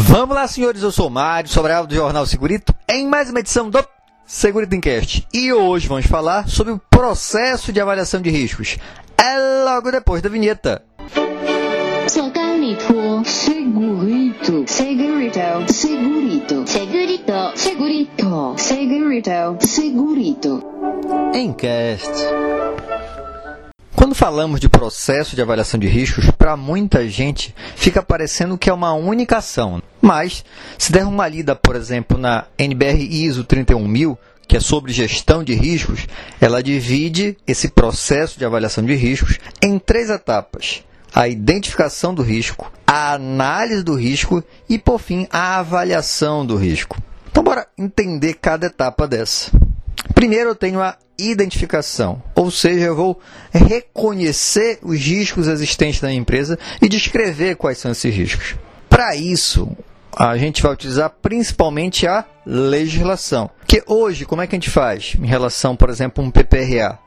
Vamos lá, senhores. Eu sou o Mário Sobral do Jornal Segurito em mais uma edição do Segurito Encast. E hoje vamos falar sobre o processo de avaliação de riscos. É logo depois da vinheta. Segurito, segurito, segurito, segurito, segurito, segurito, segurito, segurito. Encast. Quando falamos de processo de avaliação de riscos, para muita gente fica parecendo que é uma única ação. Mas, se der uma lida, por exemplo, na NBR ISO 31000, que é sobre gestão de riscos, ela divide esse processo de avaliação de riscos em três etapas: a identificação do risco, a análise do risco e, por fim, a avaliação do risco. Então, bora entender cada etapa dessa. Primeiro, eu tenho a identificação, ou seja, eu vou reconhecer os riscos existentes na empresa e descrever quais são esses riscos. Para isso, a gente vai utilizar principalmente a legislação. Que hoje, como é que a gente faz em relação, por exemplo, um PPRA?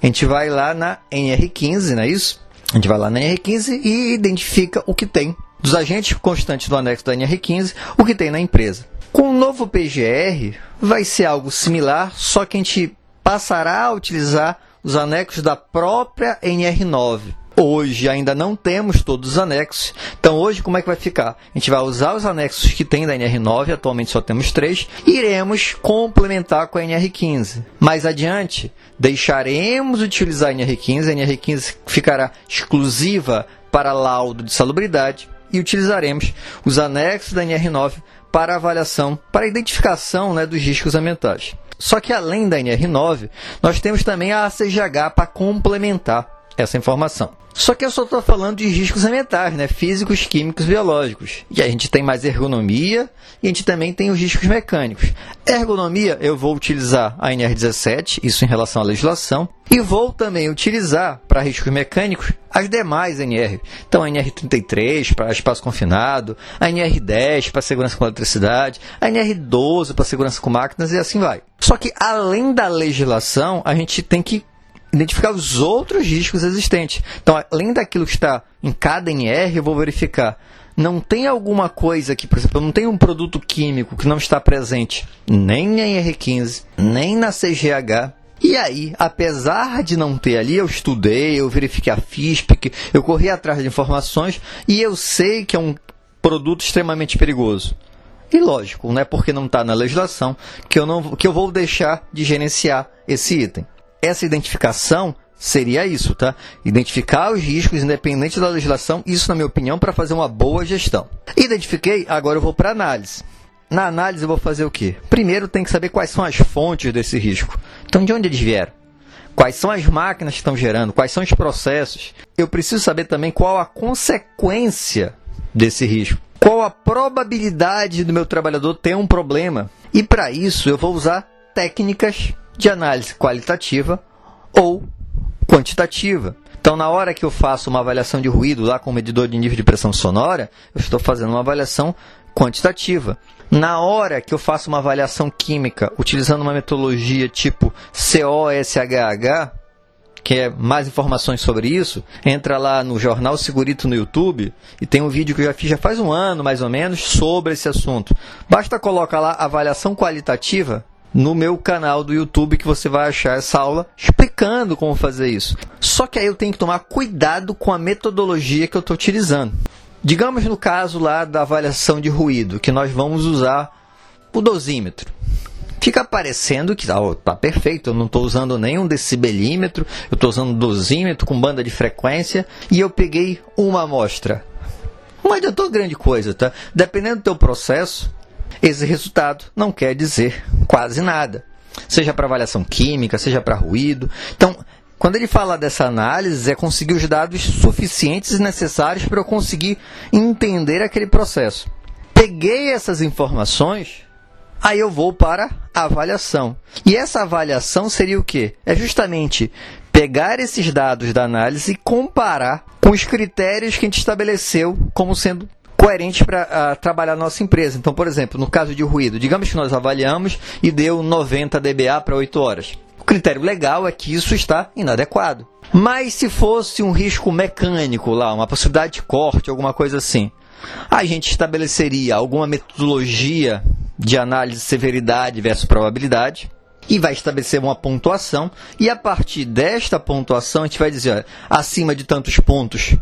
A gente vai lá na NR15, não é isso? A gente vai lá na NR15 e identifica o que tem dos agentes constantes do anexo da NR15, o que tem na empresa. Com o novo PGR, vai ser algo similar, só que a gente passará a utilizar os anexos da própria NR9. Hoje ainda não temos todos os anexos, então hoje como é que vai ficar? A gente vai usar os anexos que tem da NR9, atualmente só temos três, e iremos complementar com a NR15. Mais adiante, deixaremos utilizar a NR15, a NR15 ficará exclusiva para laudo de salubridade e utilizaremos os anexos da NR9 para avaliação, para identificação né, dos riscos ambientais. Só que além da NR9, nós temos também a ACGH para complementar essa informação. Só que eu só estou falando de riscos ambientais, né? físicos, químicos, biológicos. E a gente tem mais ergonomia e a gente também tem os riscos mecânicos. Ergonomia, eu vou utilizar a NR17, isso em relação à legislação, e vou também utilizar para riscos mecânicos as demais NR. Então, a NR33 para espaço confinado, a NR10 para segurança com eletricidade, a NR12 para segurança com máquinas e assim vai. Só que além da legislação, a gente tem que identificar os outros riscos existentes. Então, além daquilo que está em cada NR, eu vou verificar. Não tem alguma coisa que, por exemplo, não tem um produto químico que não está presente nem na NR15, nem na CGH. E aí, apesar de não ter ali, eu estudei, eu verifiquei a FISP, eu corri atrás de informações e eu sei que é um produto extremamente perigoso. E lógico, não é porque não está na legislação que eu, não, que eu vou deixar de gerenciar esse item essa identificação seria isso, tá? Identificar os riscos independente da legislação, isso na minha opinião para fazer uma boa gestão. Identifiquei, agora eu vou para análise. Na análise eu vou fazer o quê? Primeiro tem que saber quais são as fontes desse risco. Então de onde eles vieram? Quais são as máquinas que estão gerando? Quais são os processos? Eu preciso saber também qual a consequência desse risco. Qual a probabilidade do meu trabalhador ter um problema? E para isso eu vou usar técnicas de análise qualitativa ou quantitativa. Então, na hora que eu faço uma avaliação de ruído lá com o medidor de nível de pressão sonora, eu estou fazendo uma avaliação quantitativa. Na hora que eu faço uma avaliação química utilizando uma metodologia tipo COSHH, que é mais informações sobre isso, entra lá no Jornal Segurito no YouTube e tem um vídeo que eu já fiz já faz um ano mais ou menos sobre esse assunto. Basta colocar lá avaliação qualitativa no meu canal do YouTube que você vai achar essa aula explicando como fazer isso. Só que aí eu tenho que tomar cuidado com a metodologia que eu estou utilizando. Digamos no caso lá da avaliação de ruído, que nós vamos usar o dosímetro. Fica parecendo que está oh, tá perfeito, eu não estou usando nenhum decibelímetro, eu estou usando dosímetro com banda de frequência e eu peguei uma amostra. Não adiantou grande coisa, tá? Dependendo do teu processo, esse resultado não quer dizer quase nada, seja para avaliação química, seja para ruído. Então, quando ele fala dessa análise, é conseguir os dados suficientes e necessários para eu conseguir entender aquele processo. Peguei essas informações, aí eu vou para a avaliação. E essa avaliação seria o quê? É justamente pegar esses dados da análise e comparar com os critérios que a gente estabeleceu como sendo coerente para uh, trabalhar na nossa empresa. Então, por exemplo, no caso de ruído, digamos que nós avaliamos e deu 90 dBA para 8 horas. O critério legal é que isso está inadequado. Mas se fosse um risco mecânico lá, uma possibilidade de corte, alguma coisa assim, a gente estabeleceria alguma metodologia de análise de severidade versus probabilidade e vai estabelecer uma pontuação e a partir desta pontuação a gente vai dizer, olha, acima de tantos pontos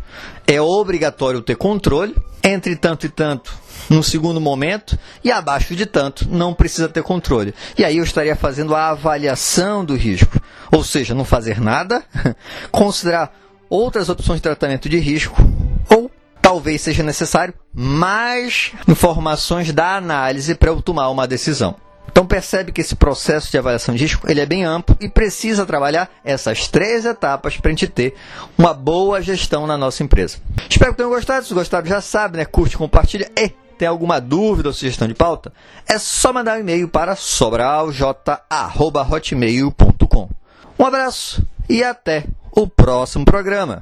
é obrigatório ter controle, entre tanto e tanto no segundo momento e abaixo de tanto não precisa ter controle. E aí eu estaria fazendo a avaliação do risco, ou seja, não fazer nada, considerar outras opções de tratamento de risco ou talvez seja necessário mais informações da análise para eu tomar uma decisão. Então percebe que esse processo de avaliação de risco ele é bem amplo e precisa trabalhar essas três etapas para a gente ter uma boa gestão na nossa empresa. Espero que tenham gostado. Se gostado, já sabe, né? Curte, compartilha e tem alguma dúvida ou sugestão de pauta? É só mandar um e-mail para sobralj@hotmail.com. Um abraço e até o próximo programa.